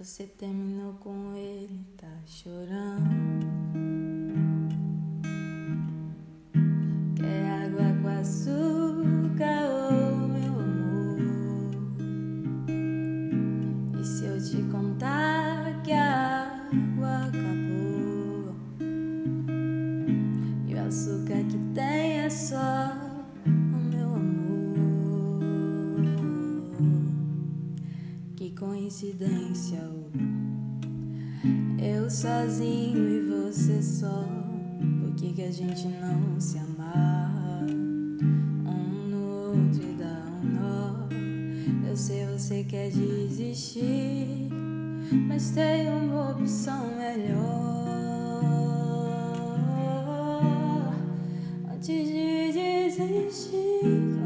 Você terminou com ele, tá chorando. Quer água com açúcar, oh meu amor? E se eu te contar que a água acabou? E o açúcar que tem é só coincidência, oh. eu sozinho e você só. Por que, que a gente não se amarra um no outro e dá um nó? Eu sei você quer desistir, mas tem uma opção melhor. Antes de desistir.